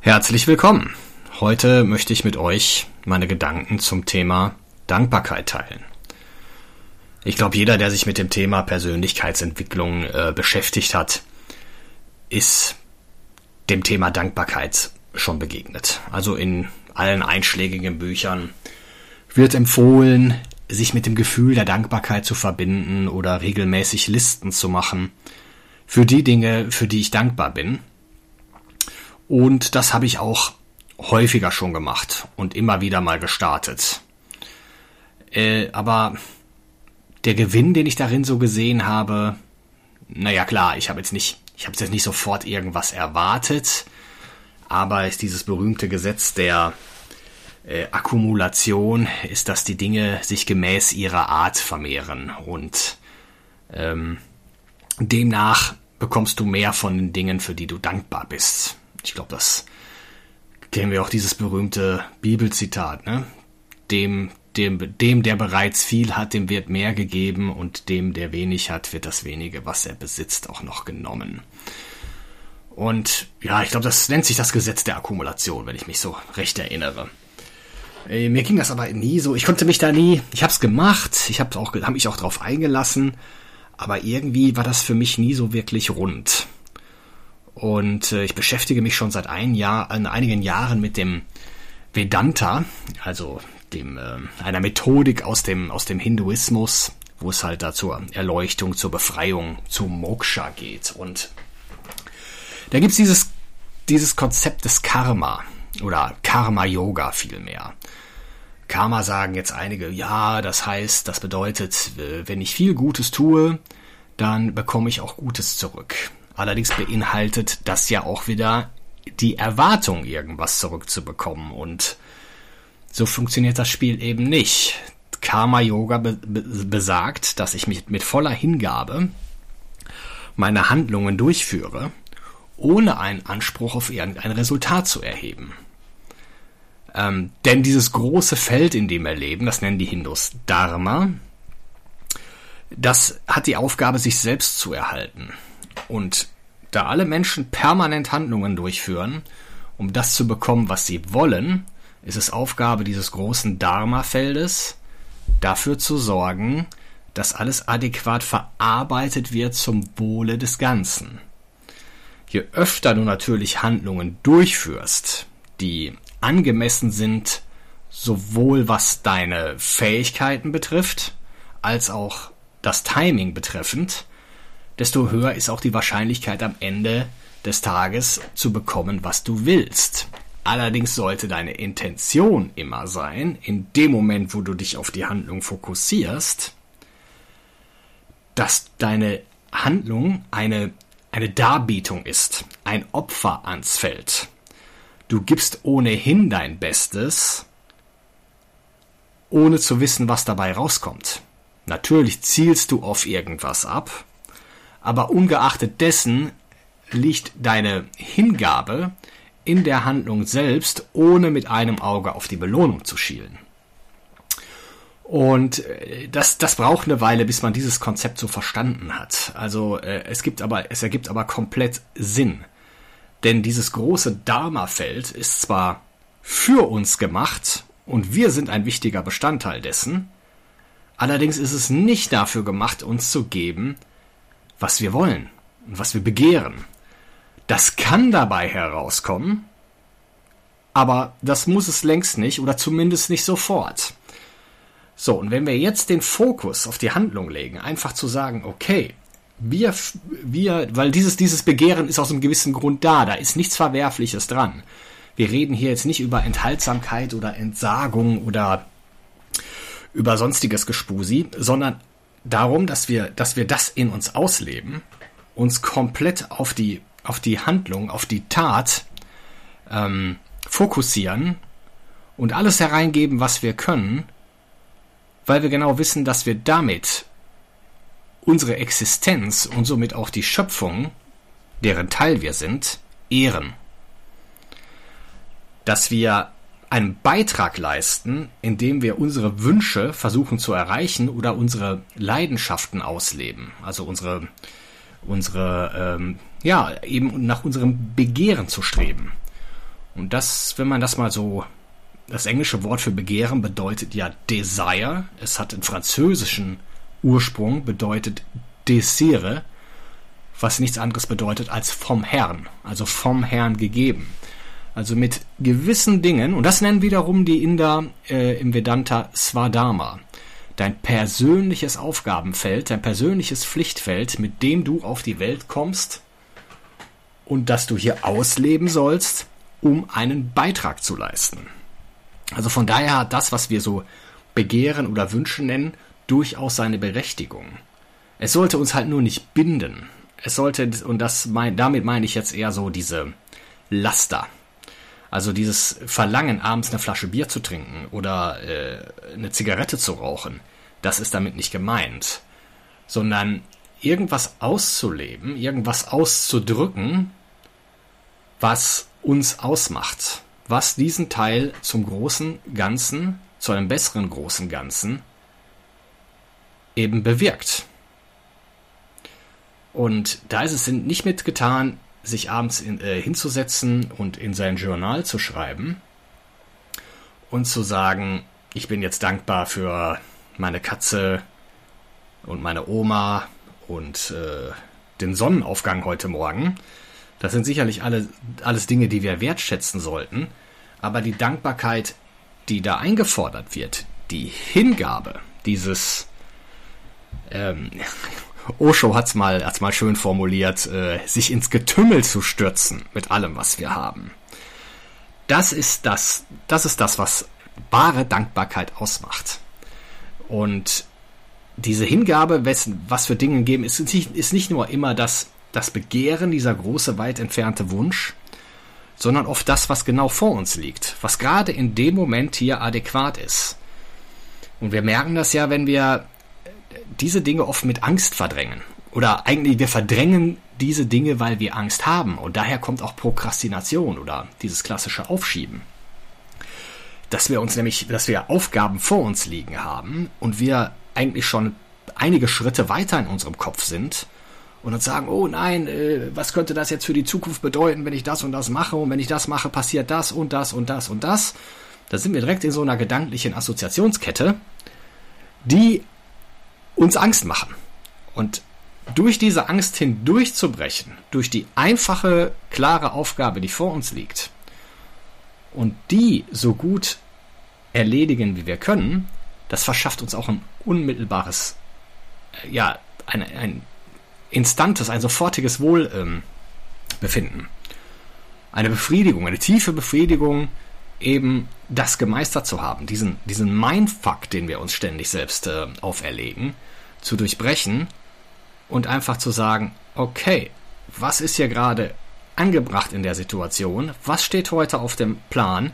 Herzlich willkommen. Heute möchte ich mit euch meine Gedanken zum Thema Dankbarkeit teilen. Ich glaube, jeder, der sich mit dem Thema Persönlichkeitsentwicklung äh, beschäftigt hat, ist dem Thema Dankbarkeit schon begegnet. Also in allen einschlägigen Büchern wird empfohlen, sich mit dem Gefühl der Dankbarkeit zu verbinden oder regelmäßig Listen zu machen für die Dinge, für die ich dankbar bin. Und das habe ich auch häufiger schon gemacht und immer wieder mal gestartet. Äh, aber der Gewinn, den ich darin so gesehen habe, naja klar, ich habe jetzt nicht, ich habe jetzt nicht sofort irgendwas erwartet, aber ist dieses berühmte Gesetz der äh, Akkumulation, ist, dass die Dinge sich gemäß ihrer Art vermehren und ähm, demnach bekommst du mehr von den Dingen, für die du dankbar bist. Ich glaube, das kennen wir auch dieses berühmte Bibelzitat, ne? Dem, dem, dem, der bereits viel hat, dem wird mehr gegeben und dem, der wenig hat, wird das wenige, was er besitzt, auch noch genommen. Und ja, ich glaube, das nennt sich das Gesetz der Akkumulation, wenn ich mich so recht erinnere. Äh, mir ging das aber nie so. Ich konnte mich da nie. Ich habe es gemacht. Ich habe auch, habe mich auch drauf eingelassen. Aber irgendwie war das für mich nie so wirklich rund. Und äh, ich beschäftige mich schon seit ein Jahr, in einigen Jahren mit dem Vedanta, also dem, äh, einer Methodik aus dem, aus dem Hinduismus, wo es halt da zur Erleuchtung, zur Befreiung, zu Moksha geht. Und da gibt's dieses, dieses Konzept des Karma oder Karma-Yoga vielmehr. Karma sagen jetzt einige, ja, das heißt, das bedeutet, äh, wenn ich viel Gutes tue, dann bekomme ich auch Gutes zurück. Allerdings beinhaltet das ja auch wieder die Erwartung, irgendwas zurückzubekommen. Und so funktioniert das Spiel eben nicht. Karma Yoga be be besagt, dass ich mich mit voller Hingabe meine Handlungen durchführe, ohne einen Anspruch auf irgendein Resultat zu erheben. Ähm, denn dieses große Feld, in dem wir leben, das nennen die Hindus Dharma, das hat die Aufgabe, sich selbst zu erhalten. Und da alle Menschen permanent Handlungen durchführen, um das zu bekommen, was sie wollen, ist es Aufgabe dieses großen Dharma-Feldes, dafür zu sorgen, dass alles adäquat verarbeitet wird zum Wohle des Ganzen. Je öfter du natürlich Handlungen durchführst, die angemessen sind, sowohl was deine Fähigkeiten betrifft, als auch das Timing betreffend, desto höher ist auch die Wahrscheinlichkeit am Ende des Tages zu bekommen, was du willst. Allerdings sollte deine Intention immer sein, in dem Moment, wo du dich auf die Handlung fokussierst, dass deine Handlung eine, eine Darbietung ist, ein Opfer ans Feld. Du gibst ohnehin dein Bestes, ohne zu wissen, was dabei rauskommt. Natürlich zielst du auf irgendwas ab, aber ungeachtet dessen liegt deine Hingabe in der Handlung selbst, ohne mit einem Auge auf die Belohnung zu schielen. Und äh, das, das braucht eine Weile, bis man dieses Konzept so verstanden hat. Also äh, es gibt aber, es ergibt aber komplett Sinn. Denn dieses große Dharma-Feld ist zwar für uns gemacht und wir sind ein wichtiger Bestandteil dessen, allerdings ist es nicht dafür gemacht, uns zu geben, was wir wollen und was wir begehren. Das kann dabei herauskommen, aber das muss es längst nicht oder zumindest nicht sofort. So, und wenn wir jetzt den Fokus auf die Handlung legen, einfach zu sagen, okay, wir, wir, weil dieses, dieses Begehren ist aus einem gewissen Grund da, da ist nichts Verwerfliches dran. Wir reden hier jetzt nicht über Enthaltsamkeit oder Entsagung oder über sonstiges Gespusi, sondern darum, dass wir, dass wir das in uns ausleben, uns komplett auf die auf die Handlung, auf die Tat ähm, fokussieren und alles hereingeben, was wir können, weil wir genau wissen, dass wir damit unsere Existenz und somit auch die Schöpfung, deren Teil wir sind, ehren. Dass wir einen Beitrag leisten, indem wir unsere Wünsche versuchen zu erreichen oder unsere Leidenschaften ausleben, also unsere unsere ähm, ja eben nach unserem Begehren zu streben. Und das, wenn man das mal so das englische Wort für Begehren bedeutet ja Desire. Es hat einen französischen Ursprung, bedeutet Desire, was nichts anderes bedeutet als vom Herrn, also vom Herrn gegeben. Also mit gewissen Dingen, und das nennen wiederum die Inder äh, im Vedanta Svadharma, dein persönliches Aufgabenfeld, dein persönliches Pflichtfeld, mit dem du auf die Welt kommst und das du hier ausleben sollst, um einen Beitrag zu leisten. Also von daher hat das, was wir so Begehren oder Wünschen nennen, durchaus seine Berechtigung. Es sollte uns halt nur nicht binden. Es sollte, und das mein, damit meine ich jetzt eher so diese Laster. Also dieses Verlangen, abends eine Flasche Bier zu trinken oder äh, eine Zigarette zu rauchen, das ist damit nicht gemeint. Sondern irgendwas auszuleben, irgendwas auszudrücken, was uns ausmacht was diesen Teil zum großen Ganzen, zu einem besseren großen Ganzen eben bewirkt. Und da ist es nicht mitgetan, sich abends in, äh, hinzusetzen und in sein Journal zu schreiben und zu sagen, ich bin jetzt dankbar für meine Katze und meine Oma und äh, den Sonnenaufgang heute Morgen, das sind sicherlich alle, alles Dinge, die wir wertschätzen sollten. Aber die Dankbarkeit, die da eingefordert wird, die Hingabe, dieses ähm, Osho hat's mal, hat's mal schön formuliert, äh, sich ins Getümmel zu stürzen mit allem, was wir haben. Das ist das, das ist das, was wahre Dankbarkeit ausmacht. Und diese Hingabe, was für Dinge geben, ist nicht, ist nicht nur immer das das Begehren, dieser große, weit entfernte Wunsch, sondern oft das, was genau vor uns liegt, was gerade in dem Moment hier adäquat ist. Und wir merken das ja, wenn wir diese Dinge oft mit Angst verdrängen. Oder eigentlich, wir verdrängen diese Dinge, weil wir Angst haben. Und daher kommt auch Prokrastination oder dieses klassische Aufschieben. Dass wir uns nämlich, dass wir Aufgaben vor uns liegen haben und wir eigentlich schon einige Schritte weiter in unserem Kopf sind und dann sagen, oh nein, äh, was könnte das jetzt für die Zukunft bedeuten, wenn ich das und das mache und wenn ich das mache, passiert das und das und das und das. Da sind wir direkt in so einer gedanklichen Assoziationskette, die uns Angst machen. Und durch diese Angst hindurchzubrechen, durch die einfache, klare Aufgabe, die vor uns liegt, und die so gut erledigen, wie wir können, das verschafft uns auch ein unmittelbares, äh, ja, ein, ein instantes, ein sofortiges Wohlbefinden. Eine Befriedigung, eine tiefe Befriedigung, eben das gemeistert zu haben, diesen, diesen Mindfuck, den wir uns ständig selbst äh, auferlegen, zu durchbrechen und einfach zu sagen, okay, was ist hier gerade angebracht in der Situation? Was steht heute auf dem Plan?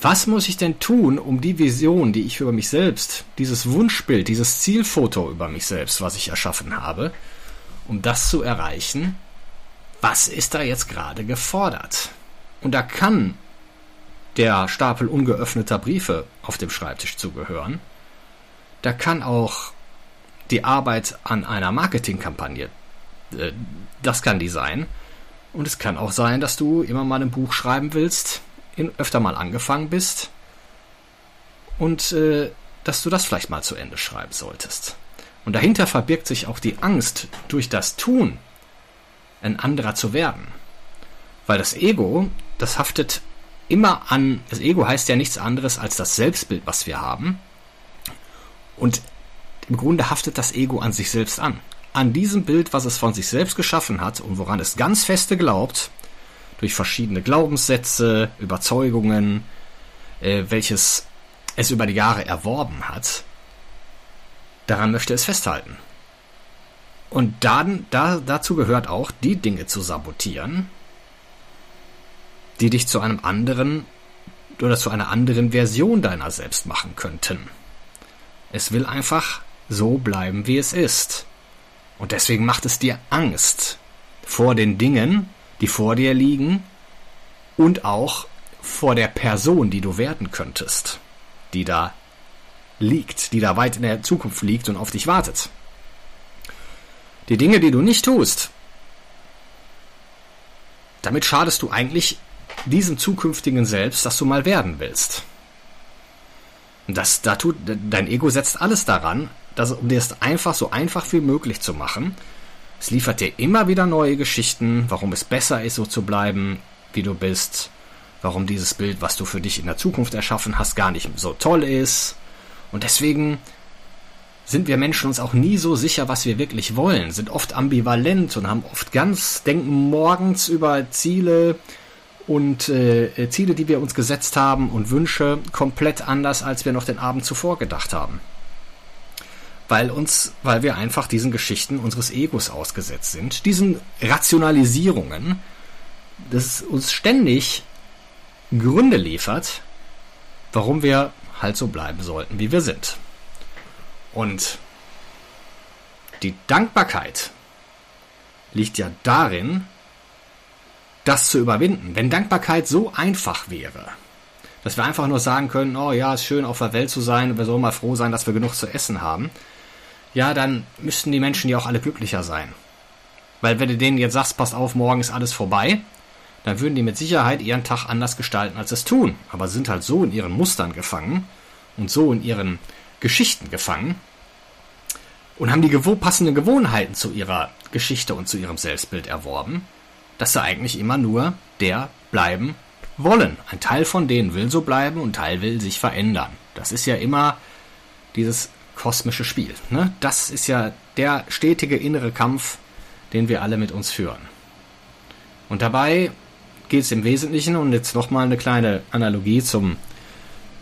Was muss ich denn tun, um die Vision, die ich über mich selbst, dieses Wunschbild, dieses Zielfoto über mich selbst, was ich erschaffen habe, um das zu erreichen, was ist da jetzt gerade gefordert? Und da kann der Stapel ungeöffneter Briefe auf dem Schreibtisch zugehören. Da kann auch die Arbeit an einer Marketingkampagne, äh, das kann die sein. Und es kann auch sein, dass du immer mal ein Buch schreiben willst, öfter mal angefangen bist und äh, dass du das vielleicht mal zu Ende schreiben solltest. Und dahinter verbirgt sich auch die Angst, durch das Tun ein anderer zu werden. Weil das Ego, das haftet immer an, das Ego heißt ja nichts anderes als das Selbstbild, was wir haben. Und im Grunde haftet das Ego an sich selbst an. An diesem Bild, was es von sich selbst geschaffen hat und woran es ganz feste glaubt, durch verschiedene Glaubenssätze, Überzeugungen, äh, welches es über die Jahre erworben hat, Daran möchte es festhalten. Und dann, da, dazu gehört auch, die Dinge zu sabotieren, die dich zu einem anderen oder zu einer anderen Version deiner selbst machen könnten. Es will einfach so bleiben, wie es ist. Und deswegen macht es dir Angst vor den Dingen, die vor dir liegen und auch vor der Person, die du werden könntest, die da liegt, die da weit in der Zukunft liegt und auf dich wartet. Die Dinge, die du nicht tust, damit schadest du eigentlich diesem zukünftigen Selbst, das du mal werden willst. Das, da tut, dein Ego setzt alles daran, dass, um dir es einfach so einfach wie möglich zu machen. Es liefert dir immer wieder neue Geschichten, warum es besser ist, so zu bleiben, wie du bist, warum dieses Bild, was du für dich in der Zukunft erschaffen hast, gar nicht so toll ist. Und deswegen sind wir Menschen uns auch nie so sicher, was wir wirklich wollen, sind oft ambivalent und haben oft ganz, denken morgens über Ziele und äh, Ziele, die wir uns gesetzt haben und Wünsche komplett anders, als wir noch den Abend zuvor gedacht haben. Weil uns, weil wir einfach diesen Geschichten unseres Egos ausgesetzt sind, diesen Rationalisierungen, das uns ständig Gründe liefert, warum wir halt so bleiben sollten, wie wir sind. Und die Dankbarkeit liegt ja darin, das zu überwinden. Wenn Dankbarkeit so einfach wäre, dass wir einfach nur sagen können, oh ja, ist schön auf der Welt zu sein und wir sollen mal froh sein, dass wir genug zu essen haben, ja, dann müssten die Menschen ja auch alle glücklicher sein. Weil wenn du denen jetzt sagst, passt auf, morgen ist alles vorbei, dann würden die mit Sicherheit ihren Tag anders gestalten, als es tun. Aber sind halt so in ihren Mustern gefangen und so in ihren Geschichten gefangen und haben die passenden Gewohnheiten zu ihrer Geschichte und zu ihrem Selbstbild erworben, dass sie eigentlich immer nur der bleiben wollen. Ein Teil von denen will so bleiben und ein Teil will sich verändern. Das ist ja immer dieses kosmische Spiel. Ne? Das ist ja der stetige innere Kampf, den wir alle mit uns führen. Und dabei geht es im Wesentlichen, und jetzt nochmal eine kleine Analogie zum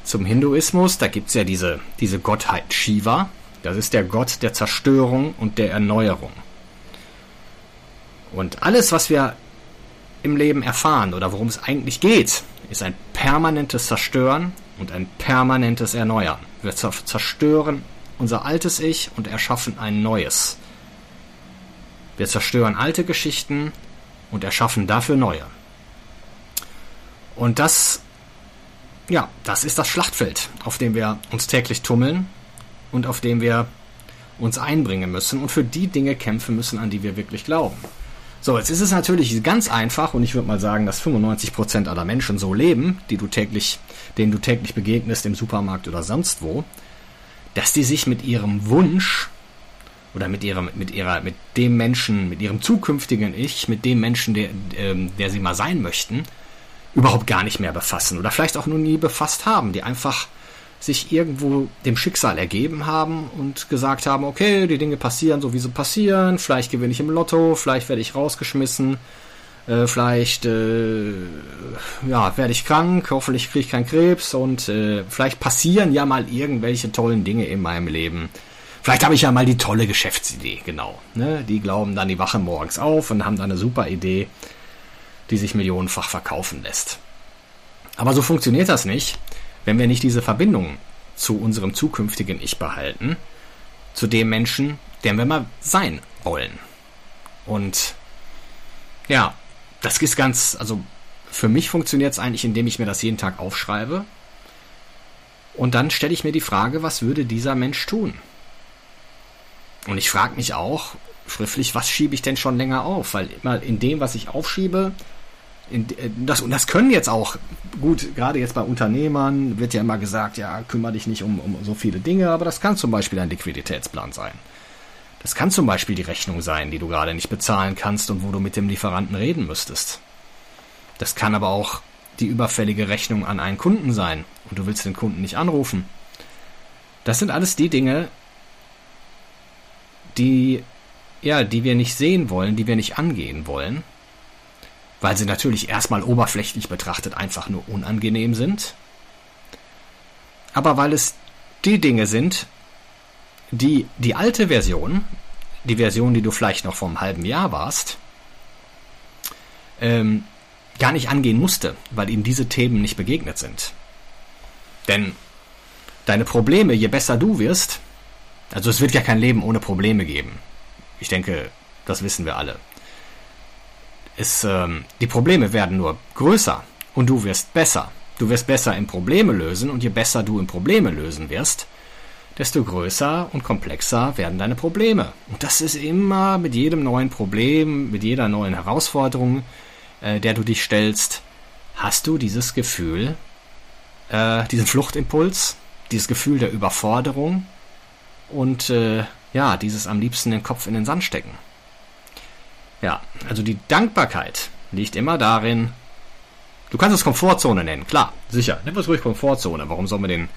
zum Hinduismus, da gibt es ja diese, diese Gottheit Shiva. Das ist der Gott der Zerstörung und der Erneuerung. Und alles, was wir im Leben erfahren oder worum es eigentlich geht, ist ein permanentes Zerstören und ein permanentes Erneuern. Wir zerstören unser altes Ich und erschaffen ein neues. Wir zerstören alte Geschichten und erschaffen dafür neue. Und das ja, das ist das Schlachtfeld, auf dem wir uns täglich tummeln und auf dem wir uns einbringen müssen und für die Dinge kämpfen müssen, an die wir wirklich glauben. So, jetzt ist es natürlich ganz einfach und ich würde mal sagen, dass 95% aller Menschen so leben, die du täglich, denen du täglich begegnest im Supermarkt oder sonst wo, dass die sich mit ihrem Wunsch oder mit ihrem, mit ihrer, mit dem Menschen, mit ihrem zukünftigen Ich, mit dem Menschen, der, ähm, der sie mal sein möchten, überhaupt gar nicht mehr befassen oder vielleicht auch noch nie befasst haben, die einfach sich irgendwo dem Schicksal ergeben haben und gesagt haben, okay, die Dinge passieren so, wie sie passieren, vielleicht gewinne ich im Lotto, vielleicht werde ich rausgeschmissen, äh, vielleicht äh, ja, werde ich krank, hoffentlich kriege ich keinen Krebs und äh, vielleicht passieren ja mal irgendwelche tollen Dinge in meinem Leben. Vielleicht habe ich ja mal die tolle Geschäftsidee, genau. Ne? Die glauben dann, die wachen morgens auf und haben dann eine super Idee die sich millionenfach verkaufen lässt. Aber so funktioniert das nicht, wenn wir nicht diese Verbindung zu unserem zukünftigen Ich behalten, zu dem Menschen, der wir mal sein wollen. Und ja, das ist ganz, also für mich funktioniert es eigentlich, indem ich mir das jeden Tag aufschreibe. Und dann stelle ich mir die Frage, was würde dieser Mensch tun? Und ich frage mich auch schriftlich, was schiebe ich denn schon länger auf? Weil immer in dem, was ich aufschiebe, in, äh, das, und das können jetzt auch, gut, gerade jetzt bei Unternehmern wird ja immer gesagt, ja, kümmere dich nicht um, um so viele Dinge, aber das kann zum Beispiel ein Liquiditätsplan sein. Das kann zum Beispiel die Rechnung sein, die du gerade nicht bezahlen kannst und wo du mit dem Lieferanten reden müsstest. Das kann aber auch die überfällige Rechnung an einen Kunden sein und du willst den Kunden nicht anrufen. Das sind alles die Dinge, die, ja, die wir nicht sehen wollen, die wir nicht angehen wollen weil sie natürlich erstmal oberflächlich betrachtet einfach nur unangenehm sind, aber weil es die Dinge sind, die die alte Version, die Version, die du vielleicht noch vor einem halben Jahr warst, ähm, gar nicht angehen musste, weil ihnen diese Themen nicht begegnet sind. Denn deine Probleme, je besser du wirst, also es wird ja kein Leben ohne Probleme geben. Ich denke, das wissen wir alle. Es, ähm, die Probleme werden nur größer und du wirst besser. Du wirst besser im Probleme lösen und je besser du im Probleme lösen wirst, desto größer und komplexer werden deine Probleme. Und das ist immer mit jedem neuen Problem, mit jeder neuen Herausforderung, äh, der du dich stellst, hast du dieses Gefühl, äh, diesen Fluchtimpuls, dieses Gefühl der Überforderung und äh, ja, dieses am liebsten den Kopf in den Sand stecken. Ja, also die Dankbarkeit liegt immer darin, du kannst es Komfortzone nennen, klar, sicher, nimm es ruhig Komfortzone, warum soll man den,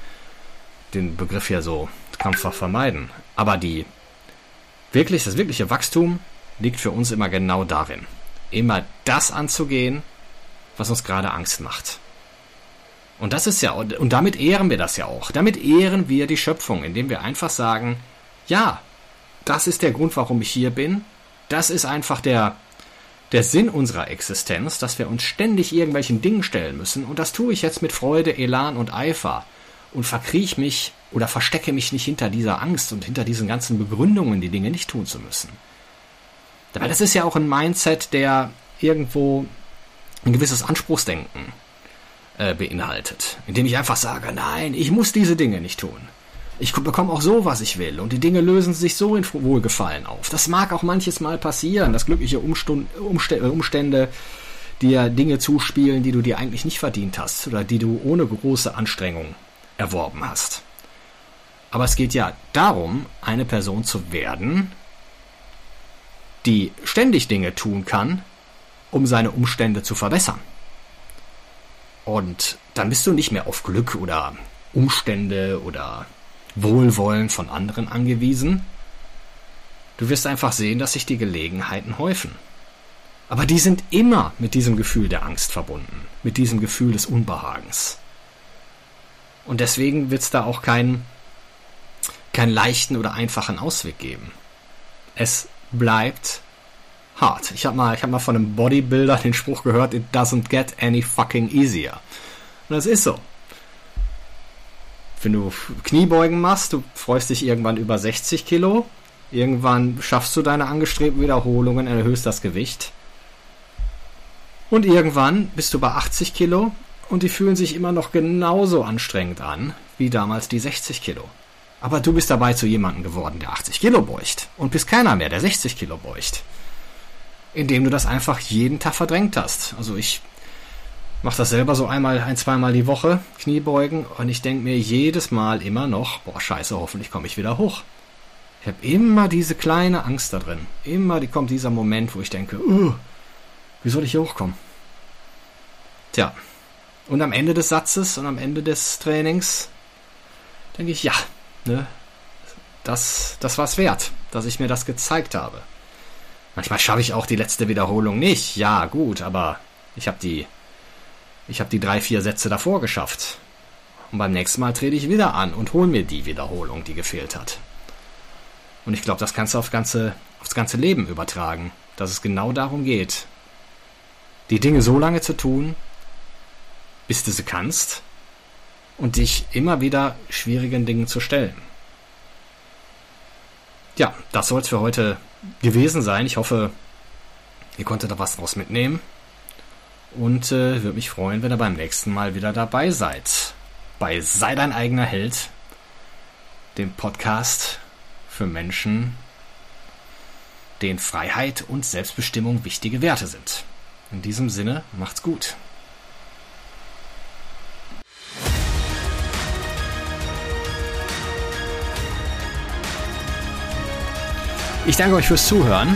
den Begriff ja so krampfhaft vermeiden? Aber die wirklich, das wirkliche Wachstum liegt für uns immer genau darin, immer das anzugehen, was uns gerade Angst macht. Und das ist ja, und damit ehren wir das ja auch. Damit ehren wir die Schöpfung, indem wir einfach sagen, ja, das ist der Grund, warum ich hier bin. Das ist einfach der, der Sinn unserer Existenz, dass wir uns ständig irgendwelchen Dingen stellen müssen. Und das tue ich jetzt mit Freude, Elan und Eifer. Und verkriech mich oder verstecke mich nicht hinter dieser Angst und hinter diesen ganzen Begründungen, die Dinge nicht tun zu müssen. Weil das ist ja auch ein Mindset, der irgendwo ein gewisses Anspruchsdenken äh, beinhaltet. Indem ich einfach sage, nein, ich muss diese Dinge nicht tun. Ich bekomme auch so, was ich will. Und die Dinge lösen sich so in Wohlgefallen auf. Das mag auch manches Mal passieren, dass glückliche Umstund, Umstände, Umstände dir Dinge zuspielen, die du dir eigentlich nicht verdient hast oder die du ohne große Anstrengung erworben hast. Aber es geht ja darum, eine Person zu werden, die ständig Dinge tun kann, um seine Umstände zu verbessern. Und dann bist du nicht mehr auf Glück oder Umstände oder Wohlwollen von anderen angewiesen. Du wirst einfach sehen, dass sich die Gelegenheiten häufen. Aber die sind immer mit diesem Gefühl der Angst verbunden, mit diesem Gefühl des Unbehagens. Und deswegen wird es da auch keinen, keinen leichten oder einfachen Ausweg geben. Es bleibt hart. Ich habe mal, hab mal von einem Bodybuilder den Spruch gehört, it doesn't get any fucking easier. Und das ist so. Wenn du Kniebeugen machst, du freust dich irgendwann über 60 Kilo, irgendwann schaffst du deine angestrebten Wiederholungen, erhöhst das Gewicht. Und irgendwann bist du bei 80 Kilo und die fühlen sich immer noch genauso anstrengend an wie damals die 60 Kilo. Aber du bist dabei zu jemandem geworden, der 80 Kilo beugt und bist keiner mehr, der 60 Kilo beugt. Indem du das einfach jeden Tag verdrängt hast. Also ich mache das selber so einmal, ein, zweimal die Woche, Kniebeugen, und ich denke mir jedes Mal immer noch, boah, scheiße, hoffentlich komme ich wieder hoch. Ich habe immer diese kleine Angst da drin. Immer die kommt dieser Moment, wo ich denke, uh, wie soll ich hier hochkommen? Tja. Und am Ende des Satzes und am Ende des Trainings denke ich, ja, ne, das, das war's wert, dass ich mir das gezeigt habe. Manchmal schaffe ich auch die letzte Wiederholung nicht. Ja, gut, aber ich habe die, ich habe die drei, vier Sätze davor geschafft. Und beim nächsten Mal trete ich wieder an und hole mir die Wiederholung, die gefehlt hat. Und ich glaube, das kannst du auf ganze, aufs ganze Leben übertragen, dass es genau darum geht, die Dinge so lange zu tun, bis du sie kannst und dich immer wieder schwierigen Dingen zu stellen. Ja, das soll es für heute gewesen sein. Ich hoffe, ihr konntet da was draus mitnehmen. Und äh, würde mich freuen, wenn ihr beim nächsten Mal wieder dabei seid. Bei Sei dein eigener Held, dem Podcast für Menschen, denen Freiheit und Selbstbestimmung wichtige Werte sind. In diesem Sinne, macht's gut. Ich danke euch fürs Zuhören.